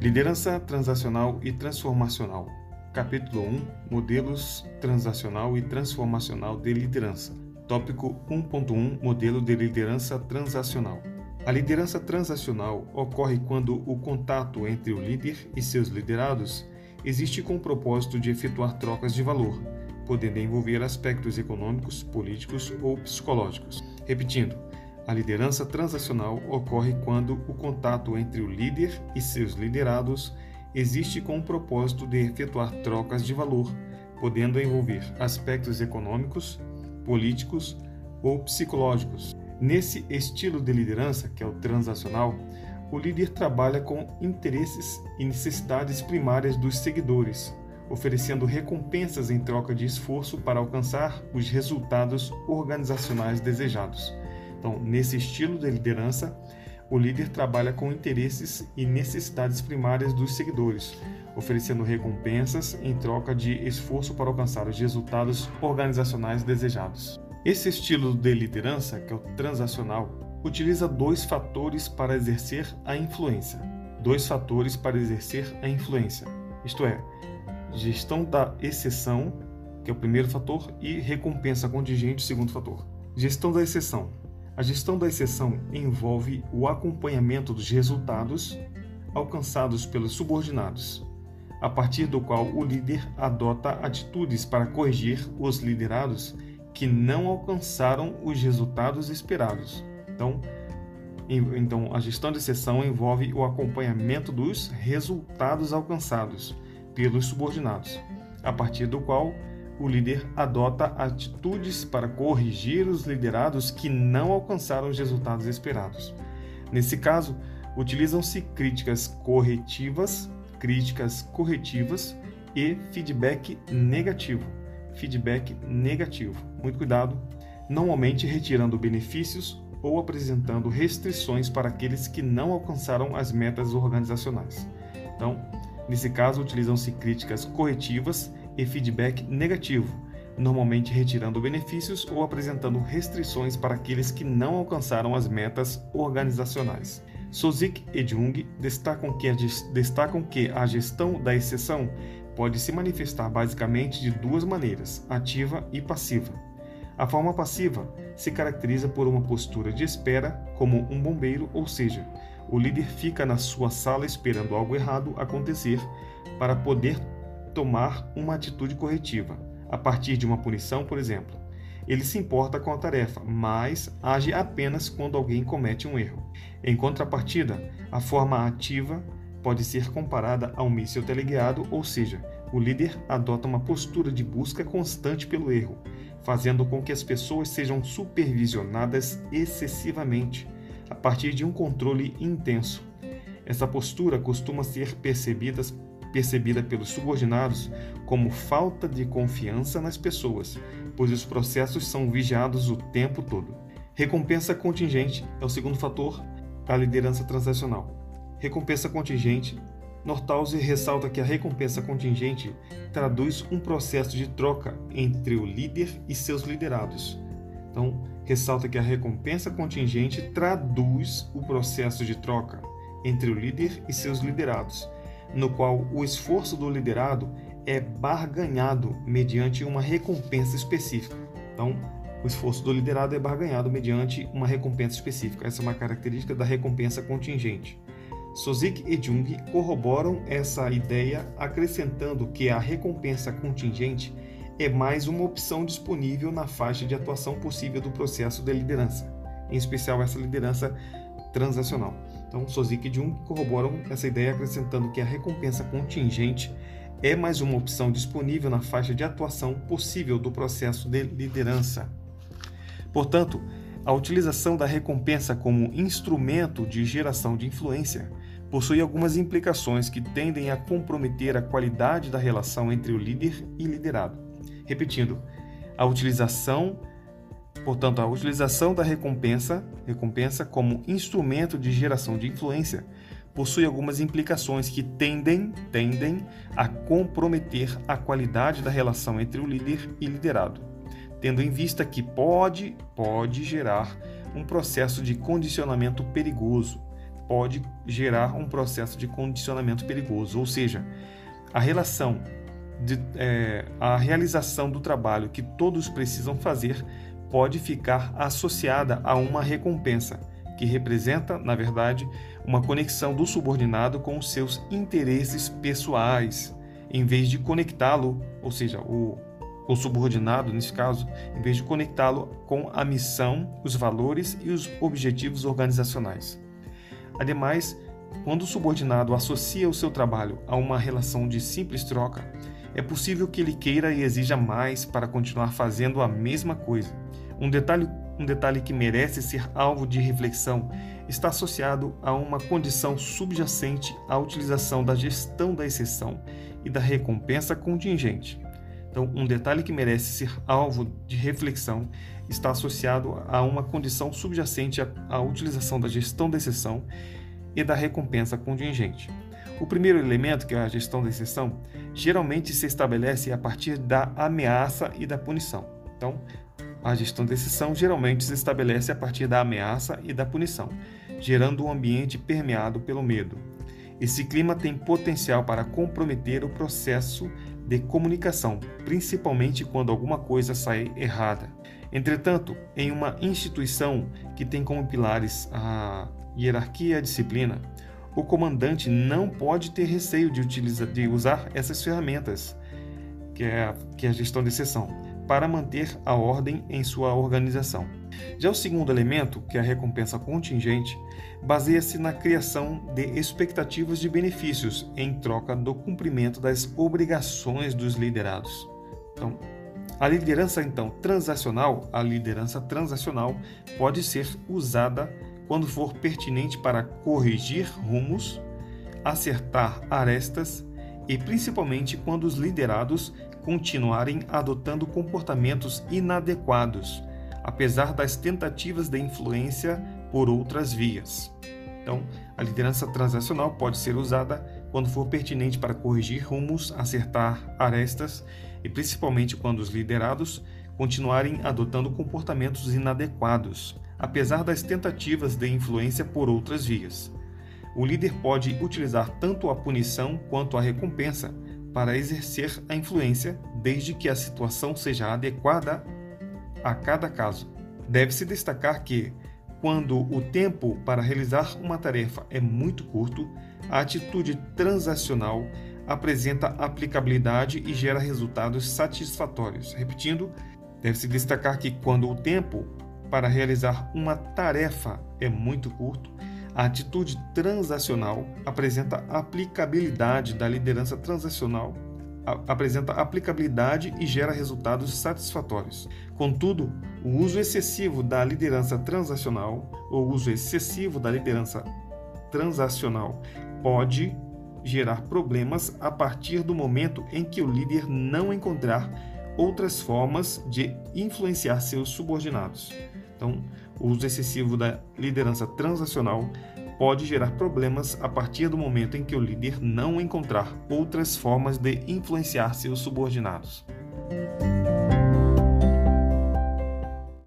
Liderança transacional e transformacional. Capítulo 1 Modelos transacional e transformacional de liderança. Tópico 1.1 Modelo de liderança transacional. A liderança transacional ocorre quando o contato entre o líder e seus liderados existe com o propósito de efetuar trocas de valor, podendo envolver aspectos econômicos, políticos ou psicológicos. Repetindo, a liderança transacional ocorre quando o contato entre o líder e seus liderados existe com o propósito de efetuar trocas de valor, podendo envolver aspectos econômicos, políticos ou psicológicos. Nesse estilo de liderança, que é o transacional, o líder trabalha com interesses e necessidades primárias dos seguidores, oferecendo recompensas em troca de esforço para alcançar os resultados organizacionais desejados. Então, nesse estilo de liderança, o líder trabalha com interesses e necessidades primárias dos seguidores, oferecendo recompensas em troca de esforço para alcançar os resultados organizacionais desejados. Esse estilo de liderança, que é o transacional, utiliza dois fatores para exercer a influência. Dois fatores para exercer a influência, isto é, gestão da exceção, que é o primeiro fator, e recompensa contingente, segundo fator. Gestão da exceção. A gestão da exceção envolve o acompanhamento dos resultados alcançados pelos subordinados, a partir do qual o líder adota atitudes para corrigir os liderados que não alcançaram os resultados esperados. Então, então a gestão de exceção envolve o acompanhamento dos resultados alcançados pelos subordinados, a partir do qual o líder adota atitudes para corrigir os liderados que não alcançaram os resultados esperados. Nesse caso, utilizam-se críticas corretivas, críticas corretivas e feedback negativo. Feedback negativo. Muito cuidado, normalmente retirando benefícios ou apresentando restrições para aqueles que não alcançaram as metas organizacionais. Então, Nesse caso, utilizam-se críticas corretivas e feedback negativo, normalmente retirando benefícios ou apresentando restrições para aqueles que não alcançaram as metas organizacionais. Sozik e Jung destacam que, a, destacam que a gestão da exceção pode se manifestar basicamente de duas maneiras, ativa e passiva. A forma passiva se caracteriza por uma postura de espera, como um bombeiro, ou seja, o líder fica na sua sala esperando algo errado acontecer para poder tomar uma atitude corretiva, a partir de uma punição, por exemplo. Ele se importa com a tarefa, mas age apenas quando alguém comete um erro. Em contrapartida, a forma ativa pode ser comparada a um míssil teleguiado, ou seja, o líder adota uma postura de busca constante pelo erro, fazendo com que as pessoas sejam supervisionadas excessivamente a partir de um controle intenso. Essa postura costuma ser percebida, percebida pelos subordinados como falta de confiança nas pessoas, pois os processos são vigiados o tempo todo. Recompensa contingente é o segundo fator da liderança transacional. Recompensa contingente. Nortause ressalta que a recompensa contingente traduz um processo de troca entre o líder e seus liderados. Então, ressalta que a recompensa contingente traduz o processo de troca entre o líder e seus liderados, no qual o esforço do liderado é barganhado mediante uma recompensa específica. Então, o esforço do liderado é barganhado mediante uma recompensa específica. Essa é uma característica da recompensa contingente. Sozik e Jung corroboram essa ideia acrescentando que a recompensa contingente é mais uma opção disponível na faixa de atuação possível do processo de liderança, em especial essa liderança transacional. Então, Sozik e Jung corroboram essa ideia acrescentando que a recompensa contingente é mais uma opção disponível na faixa de atuação possível do processo de liderança. Portanto, a utilização da recompensa como instrumento de geração de influência possui algumas implicações que tendem a comprometer a qualidade da relação entre o líder e liderado. Repetindo, a utilização, portanto, a utilização da recompensa, recompensa como instrumento de geração de influência possui algumas implicações que tendem, tendem a comprometer a qualidade da relação entre o líder e liderado, tendo em vista que pode, pode gerar um processo de condicionamento perigoso, pode gerar um processo de condicionamento perigoso, ou seja, a relação de, é, a realização do trabalho que todos precisam fazer pode ficar associada a uma recompensa, que representa, na verdade, uma conexão do subordinado com os seus interesses pessoais, em vez de conectá-lo, ou seja, o, o subordinado, nesse caso, em vez de conectá-lo com a missão, os valores e os objetivos organizacionais. Ademais, quando o subordinado associa o seu trabalho a uma relação de simples troca, é possível que ele queira e exija mais para continuar fazendo a mesma coisa. Um detalhe, um detalhe que merece ser alvo de reflexão está associado a uma condição subjacente à utilização da gestão da exceção e da recompensa contingente. Então, um detalhe que merece ser alvo de reflexão está associado a uma condição subjacente à utilização da gestão da exceção e da recompensa contingente. O primeiro elemento, que é a gestão da exceção, geralmente se estabelece a partir da ameaça e da punição. Então, a gestão da exceção geralmente se estabelece a partir da ameaça e da punição, gerando um ambiente permeado pelo medo. Esse clima tem potencial para comprometer o processo de comunicação, principalmente quando alguma coisa sai errada. Entretanto, em uma instituição que tem como pilares a hierarquia e a disciplina, o comandante não pode ter receio de, utilizar, de usar essas ferramentas, que é, a, que é a gestão de exceção, para manter a ordem em sua organização. Já o segundo elemento, que é a recompensa contingente, baseia-se na criação de expectativas de benefícios em troca do cumprimento das obrigações dos liderados. Então, a liderança então transacional, a liderança transacional pode ser usada quando for pertinente para corrigir rumos, acertar arestas e principalmente quando os liderados continuarem adotando comportamentos inadequados, apesar das tentativas de influência por outras vias. Então, a liderança transacional pode ser usada quando for pertinente para corrigir rumos, acertar arestas e principalmente quando os liderados continuarem adotando comportamentos inadequados, apesar das tentativas de influência por outras vias. O líder pode utilizar tanto a punição quanto a recompensa para exercer a influência, desde que a situação seja adequada a cada caso. Deve-se destacar que, quando o tempo para realizar uma tarefa é muito curto, a atitude transacional apresenta aplicabilidade e gera resultados satisfatórios. Repetindo, deve-se destacar que, quando o tempo para realizar uma tarefa é muito curto, a atitude transacional apresenta aplicabilidade da liderança transacional, apresenta aplicabilidade e gera resultados satisfatórios. Contudo, o uso excessivo da liderança transacional ou uso excessivo da liderança transacional pode gerar problemas a partir do momento em que o líder não encontrar outras formas de influenciar seus subordinados. Então, o uso excessivo da liderança transacional pode gerar problemas a partir do momento em que o líder não encontrar outras formas de influenciar seus subordinados.